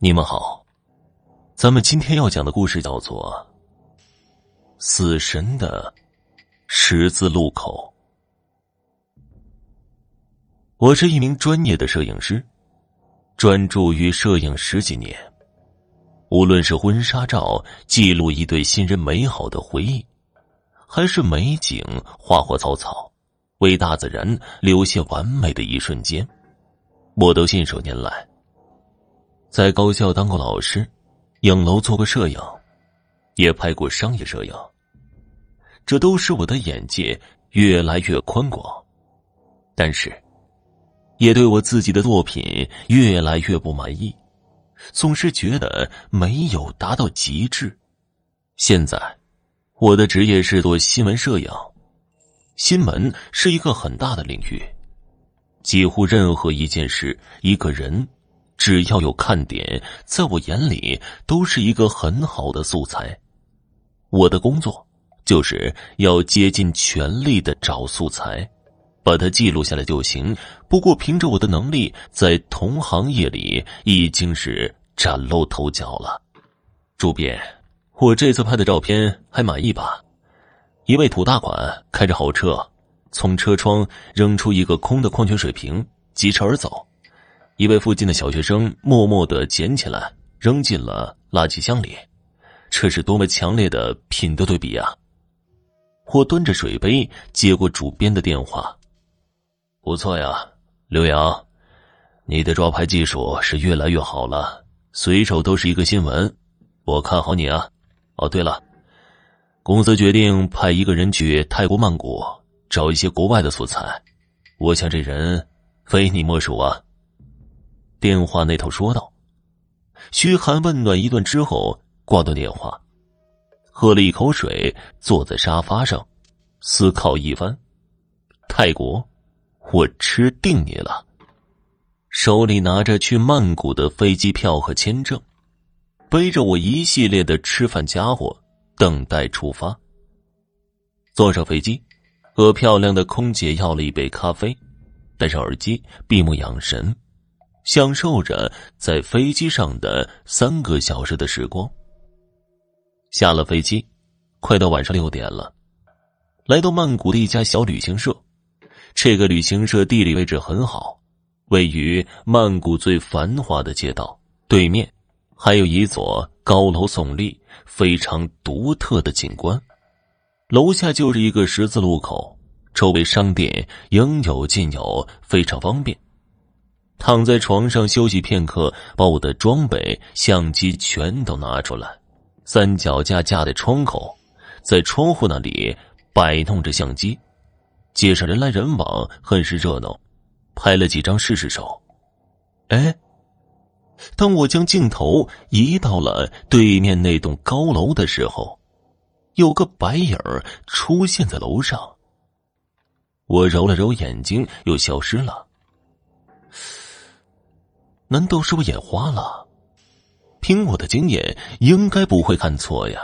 你们好，咱们今天要讲的故事叫做《死神的十字路口》。我是一名专业的摄影师，专注于摄影十几年。无论是婚纱照记录一对新人美好的回忆，还是美景花花草草，为大自然留下完美的一瞬间，我都信手拈来。在高校当过老师，影楼做过摄影，也拍过商业摄影。这都使我的眼界越来越宽广，但是，也对我自己的作品越来越不满意，总是觉得没有达到极致。现在，我的职业是做新闻摄影，新闻是一个很大的领域，几乎任何一件事、一个人。只要有看点，在我眼里都是一个很好的素材。我的工作就是要竭尽全力的找素材，把它记录下来就行。不过凭着我的能力，在同行业里已经是崭露头角了。主编，我这次拍的照片还满意吧？一位土大款开着豪车，从车窗扔出一个空的矿泉水瓶，疾驰而走。一位附近的小学生默默的捡起来，扔进了垃圾箱里。这是多么强烈的品德对比啊！我端着水杯接过主编的电话：“不错呀，刘洋，你的抓拍技术是越来越好了，随手都是一个新闻，我看好你啊！哦，对了，公司决定派一个人去泰国曼谷找一些国外的素材，我想这人非你莫属啊！”电话那头说道：“嘘寒问暖一顿之后，挂断电话，喝了一口水，坐在沙发上，思考一番。泰国，我吃定你了。手里拿着去曼谷的飞机票和签证，背着我一系列的吃饭家伙，等待出发。坐上飞机，和漂亮的空姐要了一杯咖啡，戴上耳机，闭目养神。”享受着在飞机上的三个小时的时光。下了飞机，快到晚上六点了，来到曼谷的一家小旅行社。这个旅行社地理位置很好，位于曼谷最繁华的街道对面，还有一座高楼耸立、非常独特的景观。楼下就是一个十字路口，周围商店应有尽有，非常方便。躺在床上休息片刻，把我的装备、相机全都拿出来，三脚架架在窗口，在窗户那里摆弄着相机。街上人来人往，很是热闹，拍了几张试试手。哎，当我将镜头移到了对面那栋高楼的时候，有个白影儿出现在楼上。我揉了揉眼睛，又消失了。难道是我眼花了？凭我的经验，应该不会看错呀。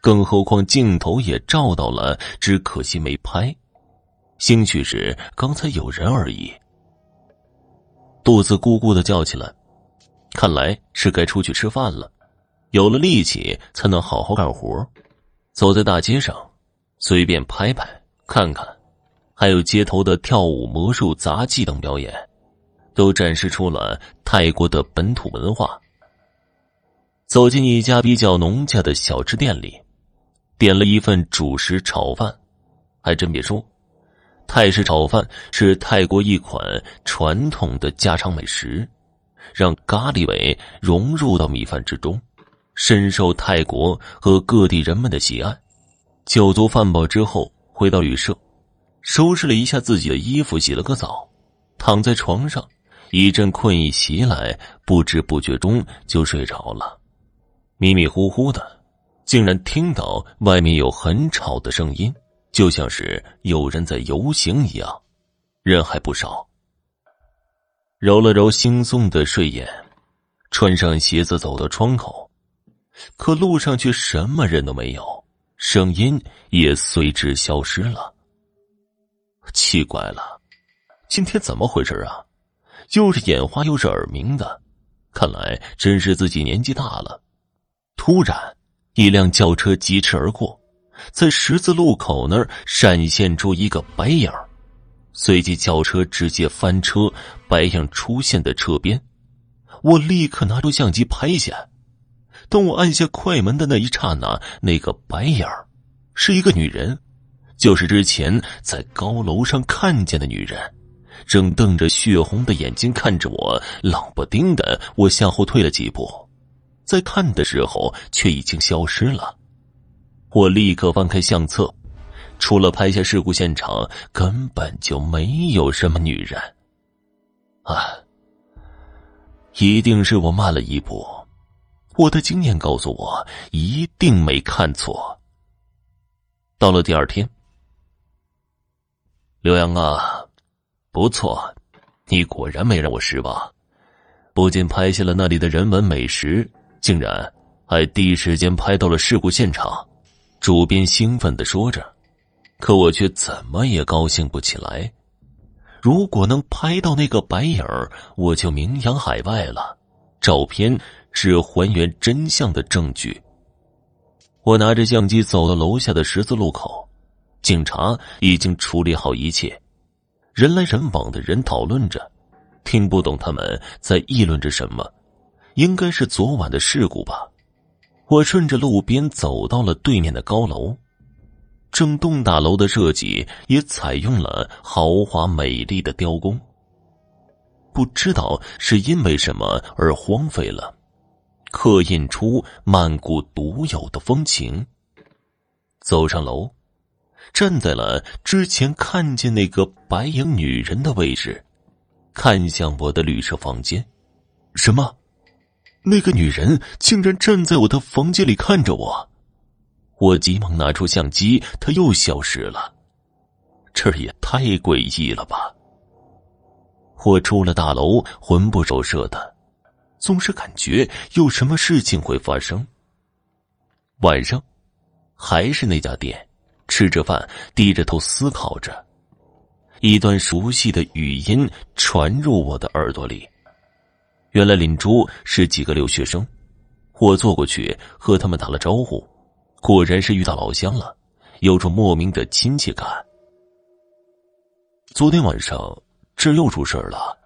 更何况镜头也照到了，只可惜没拍。兴许是刚才有人而已。肚子咕咕的叫起来，看来是该出去吃饭了。有了力气，才能好好干活。走在大街上，随便拍拍看看，还有街头的跳舞、魔术、杂技等表演。都展示出了泰国的本土文化。走进一家比较农家的小吃店里，点了一份主食炒饭。还真别说，泰式炒饭是泰国一款传统的家常美食，让咖喱味融入到米饭之中，深受泰国和各地人们的喜爱。酒足饭饱之后，回到旅社，收拾了一下自己的衣服，洗了个澡，躺在床上。一阵困意袭来，不知不觉中就睡着了。迷迷糊糊的，竟然听到外面有很吵的声音，就像是有人在游行一样，人还不少。揉了揉惺忪的睡眼，穿上鞋子走到窗口，可路上却什么人都没有，声音也随之消失了。奇怪了，今天怎么回事啊？又是眼花又是耳鸣的，看来真是自己年纪大了。突然，一辆轿车疾驰而过，在十字路口那儿闪现出一个白影随即轿车直接翻车，白影出现在车边。我立刻拿出相机拍下。当我按下快门的那一刹那，那个白影是一个女人，就是之前在高楼上看见的女人。正瞪着血红的眼睛看着我，冷不丁的，我向后退了几步，在看的时候却已经消失了。我立刻翻开相册，除了拍下事故现场，根本就没有什么女人。啊，一定是我慢了一步，我的经验告诉我，一定没看错。到了第二天，刘洋啊。不错，你果然没让我失望，不仅拍下了那里的人文美食，竟然还第一时间拍到了事故现场。主编兴奋的说着，可我却怎么也高兴不起来。如果能拍到那个白影我就名扬海外了。照片是还原真相的证据。我拿着相机走到楼下的十字路口，警察已经处理好一切。人来人往的人讨论着，听不懂他们在议论着什么，应该是昨晚的事故吧。我顺着路边走到了对面的高楼，整栋大楼的设计也采用了豪华美丽的雕工。不知道是因为什么而荒废了，刻印出曼谷独有的风情。走上楼。站在了之前看见那个白影女人的位置，看向我的旅社房间。什么？那个女人竟然站在我的房间里看着我！我急忙拿出相机，她又消失了。这也太诡异了吧！我出了大楼，魂不守舍的，总是感觉有什么事情会发生。晚上，还是那家店。吃着饭，低着头思考着，一段熟悉的语音传入我的耳朵里。原来林珠是几个留学生，我坐过去和他们打了招呼，果然是遇到老乡了，有种莫名的亲切感。昨天晚上这又出事了，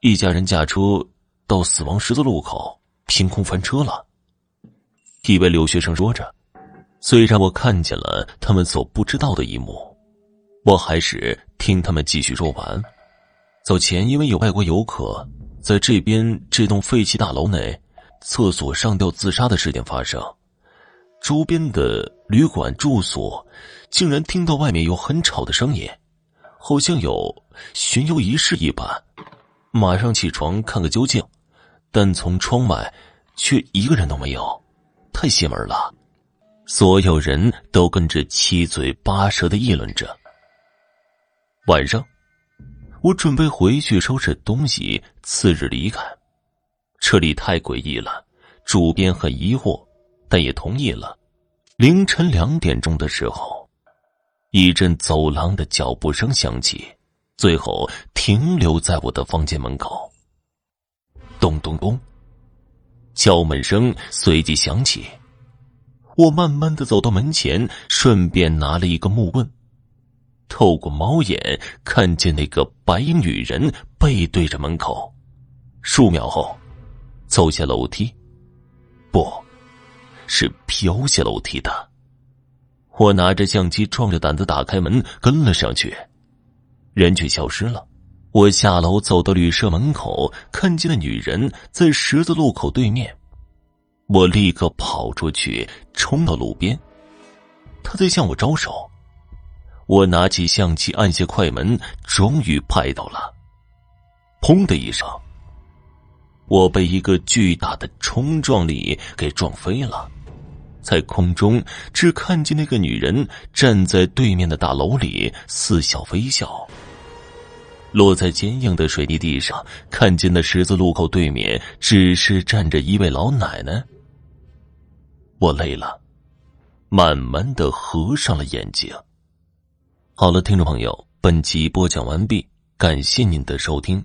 一家人驾车到死亡十字路口，凭空翻车了。一位留学生说着。虽然我看见了他们所不知道的一幕，我还是听他们继续说完。早前因为有外国游客在这边这栋废弃大楼内厕所上吊自杀的事件发生，周边的旅馆住所竟然听到外面有很吵的声音，好像有巡游仪式一般。马上起床看个究竟，但从窗外却一个人都没有，太邪门了。所有人都跟着七嘴八舌的议论着。晚上，我准备回去收拾东西，次日离开。这里太诡异了，主编很疑惑，但也同意了。凌晨两点钟的时候，一阵走廊的脚步声响起，最后停留在我的房间门口。咚咚咚，敲门声随即响起。我慢慢的走到门前，顺便拿了一个木棍，透过猫眼看见那个白衣女人背对着门口。数秒后，走下楼梯，不是飘下楼梯的。我拿着相机，壮着胆子打开门，跟了上去，人却消失了。我下楼走到旅社门口，看见了女人在十字路口对面。我立刻跑出去，冲到路边，他在向我招手。我拿起相机，按下快门，终于拍到了。砰的一声，我被一个巨大的冲撞力给撞飞了，在空中只看见那个女人站在对面的大楼里，似笑非笑。落在坚硬的水泥地上，看见那十字路口对面只是站着一位老奶奶。我累了，慢慢的合上了眼睛。好了，听众朋友，本集播讲完毕，感谢您的收听。